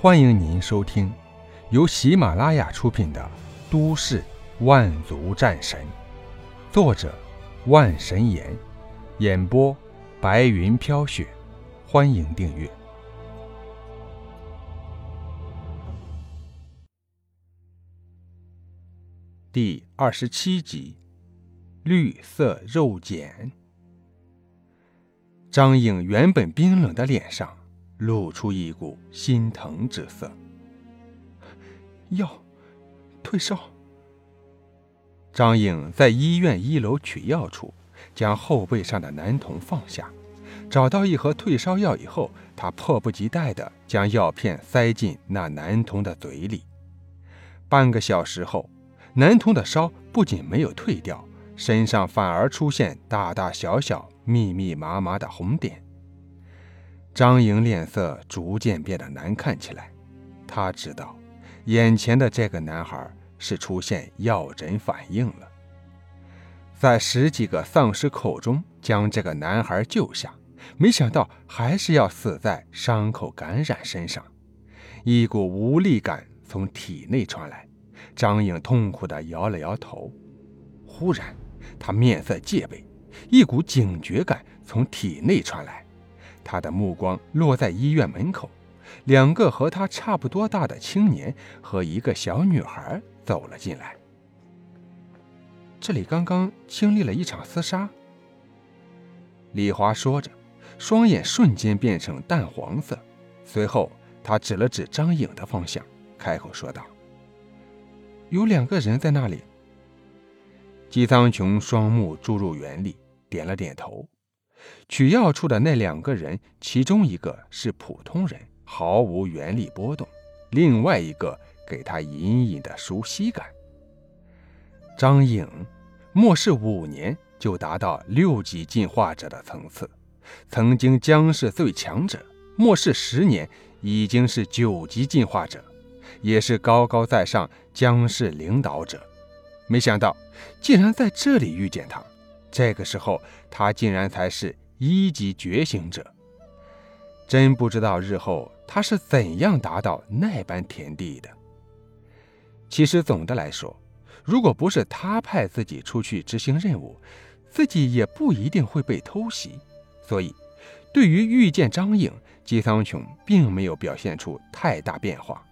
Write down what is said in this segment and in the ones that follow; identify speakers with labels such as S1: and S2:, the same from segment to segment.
S1: 欢迎您收听由喜马拉雅出品的《都市万族战神》，作者万神岩，演播白云飘雪。欢迎订阅第二十七集《绿色肉茧》。张颖原本冰冷的脸上。露出一股心疼之色。
S2: 药，退烧。
S1: 张颖在医院一楼取药处，将后背上的男童放下，找到一盒退烧药以后，他迫不及待地将药片塞进那男童的嘴里。半个小时后，男童的烧不仅没有退掉，身上反而出现大大小小、密密麻麻的红点。张颖脸色逐渐变得难看起来，他知道，眼前的这个男孩是出现药疹反应了。在十几个丧尸口中将这个男孩救下，没想到还是要死在伤口感染身上。一股无力感从体内传来，张颖痛苦地摇了摇头。忽然，他面色戒备，一股警觉感从体内传来。他的目光落在医院门口，两个和他差不多大的青年和一个小女孩走了进来。
S2: 这里刚刚经历了一场厮杀。
S1: 李华说着，双眼瞬间变成淡黄色，随后他指了指张颖的方向，开口说道：“
S2: 有两个人在那里。”
S1: 姬苍穹双目注入原力，点了点头。取药处的那两个人，其中一个是普通人，毫无原力波动；另外一个给他隐隐的熟悉感。张颖，末世五年就达到六级进化者的层次，曾经将是最强者；末世十年已经是九级进化者，也是高高在上将士领导者。没想到，竟然在这里遇见他。这个时候，他竟然才是一级觉醒者。真不知道日后他是怎样达到那般田地的。其实总的来说，如果不是他派自己出去执行任务，自己也不一定会被偷袭。所以，对于遇见张颖，姬苍穹并没有表现出太大变化。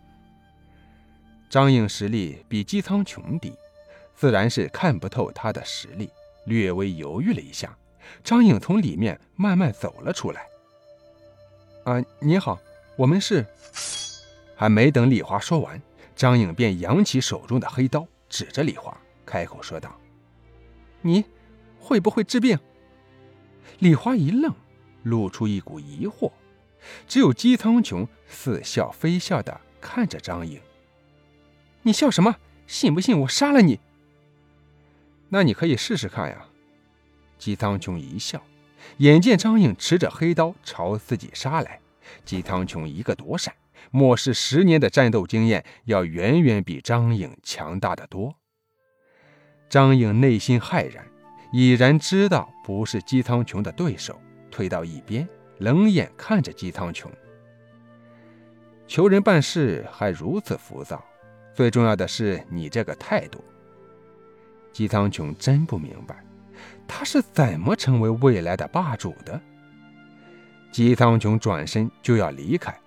S1: 张颖实力比姬苍穹低，自然是看不透他的实力。略微犹豫了一下，张颖从里面慢慢走了出来。
S2: 啊，你好，我们是……
S1: 还没等李华说完，张颖便扬起手中的黑刀，指着李华，开口说道：“
S2: 你会不会治病？”
S1: 李华一愣，露出一股疑惑。只有姬苍穹似笑非笑地看着张颖：“
S2: 你笑什么？信不信我杀了你？”
S1: 那你可以试试看呀。姬苍穹一笑，眼见张颖持着黑刀朝自己杀来，姬苍穹一个躲闪。末世十年的战斗经验要远远比张颖强大的多。张颖内心骇然，已然知道不是姬苍穹的对手，退到一边，冷眼看着姬苍穹。求人办事还如此浮躁，最重要的是你这个态度。姬苍穹真不明白，他是怎么成为未来的霸主的。姬苍穹转身就要离开，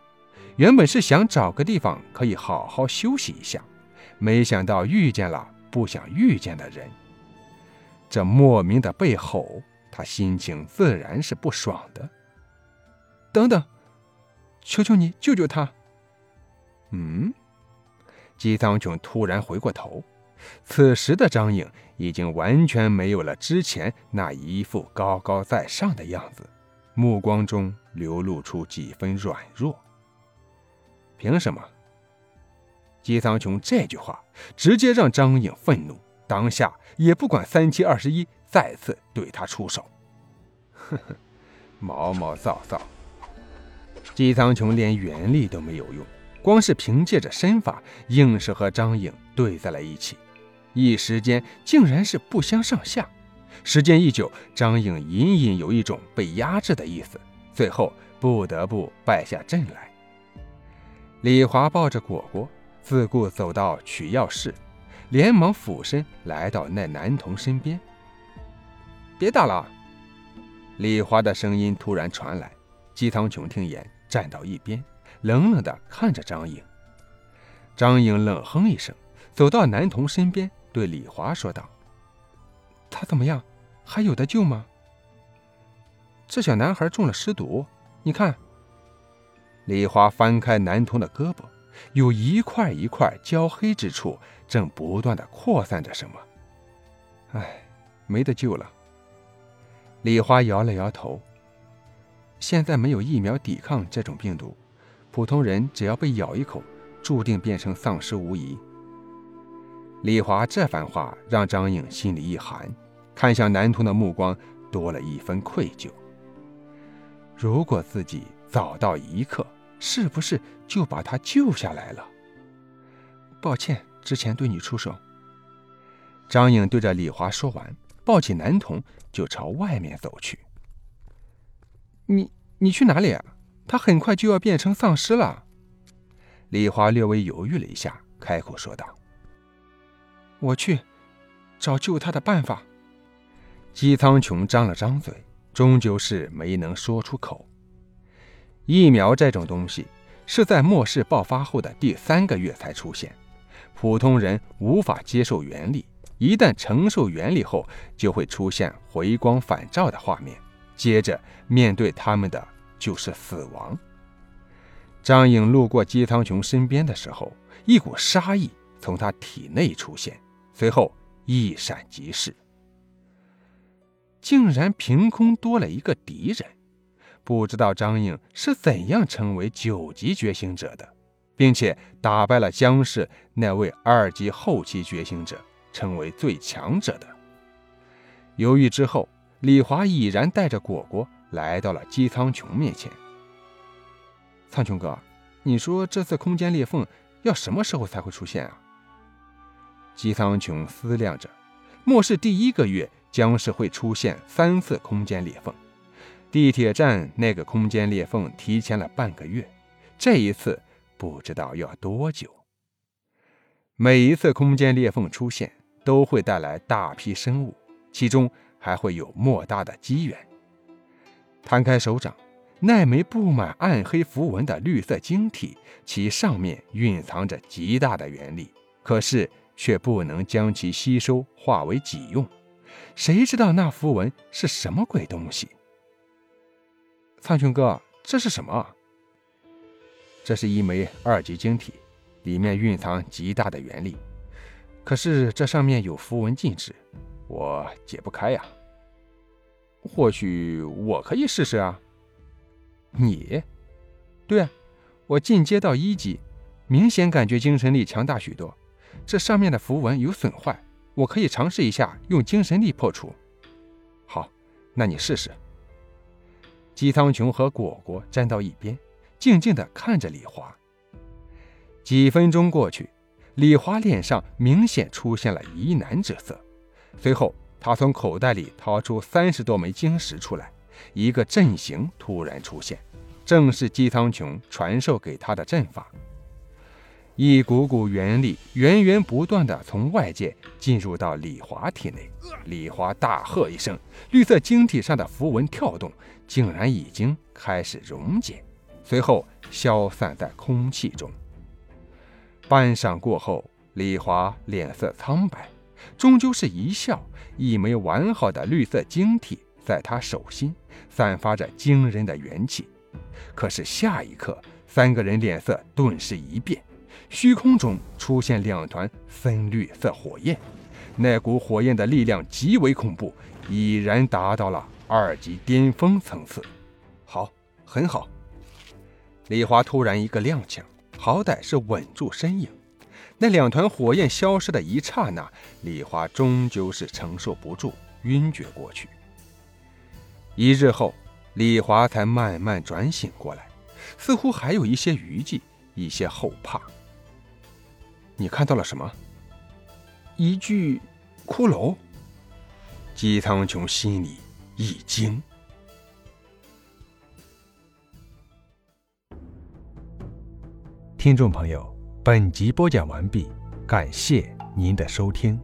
S1: 原本是想找个地方可以好好休息一下，没想到遇见了不想遇见的人。这莫名的被吼，他心情自然是不爽的。
S2: 等等，求求你救救他！
S1: 嗯，姬苍穹突然回过头。此时的张颖已经完全没有了之前那一副高高在上的样子，目光中流露出几分软弱。凭什么？姬苍穹这句话直接让张颖愤怒，当下也不管三七二十一，再次对他出手。呵呵，毛毛躁躁。姬苍穹连原力都没有用，光是凭借着身法，硬是和张颖对在了一起。一时间竟然是不相上下，时间一久，张颖隐隐有一种被压制的意思，最后不得不败下阵来。李华抱着果果，自顾走到取药室，连忙俯身来到那男童身边。别打了！李华的声音突然传来。姬苍穹听言，站到一边，冷冷地看着张颖。张颖冷哼一声，走到男童身边，对李华说道：“
S2: 他怎么样？还有的救吗？”
S1: 这小男孩中了尸毒，你看。李华翻开男童的胳膊，有一块一块焦黑之处，正不断的扩散着什么。
S2: 唉，没得救了。
S1: 李华摇了摇头。
S2: 现在没有疫苗抵抗这种病毒，普通人只要被咬一口，注定变成丧尸无疑。
S1: 李华这番话让张颖心里一寒，看向男童的目光多了一分愧疚。如果自己早到一刻，是不是就把他救下来了？
S2: 抱歉，之前对你出手。
S1: 张颖对着李华说完，抱起男童就朝外面走去。
S2: 你你去哪里啊？他很快就要变成丧尸了。
S1: 李华略微犹豫了一下，开口说道：“
S2: 我去找救他的办法。”
S1: 姬苍穹张了张嘴，终究是没能说出口。疫苗这种东西是在末世爆发后的第三个月才出现，普通人无法接受原理，一旦承受原理后，就会出现回光返照的画面。接着面对他们的就是死亡。张颖路过姬苍穹身边的时候，一股杀意从他体内出现，随后一闪即逝。竟然凭空多了一个敌人，不知道张颖是怎样成为九级觉醒者的，并且打败了江氏那位二级后期觉醒者，成为最强者的。犹豫之后。李华已然带着果果来到了姬苍穹面前。
S2: 苍穹哥，你说这次空间裂缝要什么时候才会出现啊？
S1: 姬苍穹思量着，末世第一个月将是会出现三次空间裂缝，地铁站那个空间裂缝提前了半个月，这一次不知道要多久。每一次空间裂缝出现，都会带来大批生物，其中。还会有莫大的机缘。摊开手掌，那枚布满暗黑符文的绿色晶体，其上面蕴藏着极大的原力，可是却不能将其吸收化为己用。谁知道那符文是什么鬼东西？
S2: 苍穹哥，这是什么？
S1: 这是一枚二级晶体，里面蕴藏极大的原力，可是这上面有符文禁止。我解不开呀，
S2: 或许我可以试试啊。
S1: 你？
S2: 对啊，我进阶到一级，明显感觉精神力强大许多。这上面的符文有损坏，我可以尝试一下用精神力破除。
S1: 好，那你试试。姬苍穹和果果站到一边，静静地看着李华。几分钟过去，李华脸上明显出现了疑难之色。随后，他从口袋里掏出三十多枚晶石出来，一个阵型突然出现，正是姬苍穹传授给他的阵法。一股股元力源源不断地从外界进入到李华体内。李华大喝一声，绿色晶体上的符文跳动，竟然已经开始溶解，随后消散在空气中。半晌过后，李华脸色苍白。终究是一笑，一枚完好的绿色晶体在他手心散发着惊人的元气。可是下一刻，三个人脸色顿时一变，虚空中出现两团深绿色火焰，那股火焰的力量极为恐怖，已然达到了二级巅峰层次。好，很好。李华突然一个踉跄，好歹是稳住身影。那两团火焰消失的一刹那，李华终究是承受不住，晕厥过去。一日后，李华才慢慢转醒过来，似乎还有一些余悸，一些后怕。
S2: 你看到了什么？
S1: 一具骷髅。姬苍穹心里一惊。听众朋友，本集播讲完毕，感谢您的收听。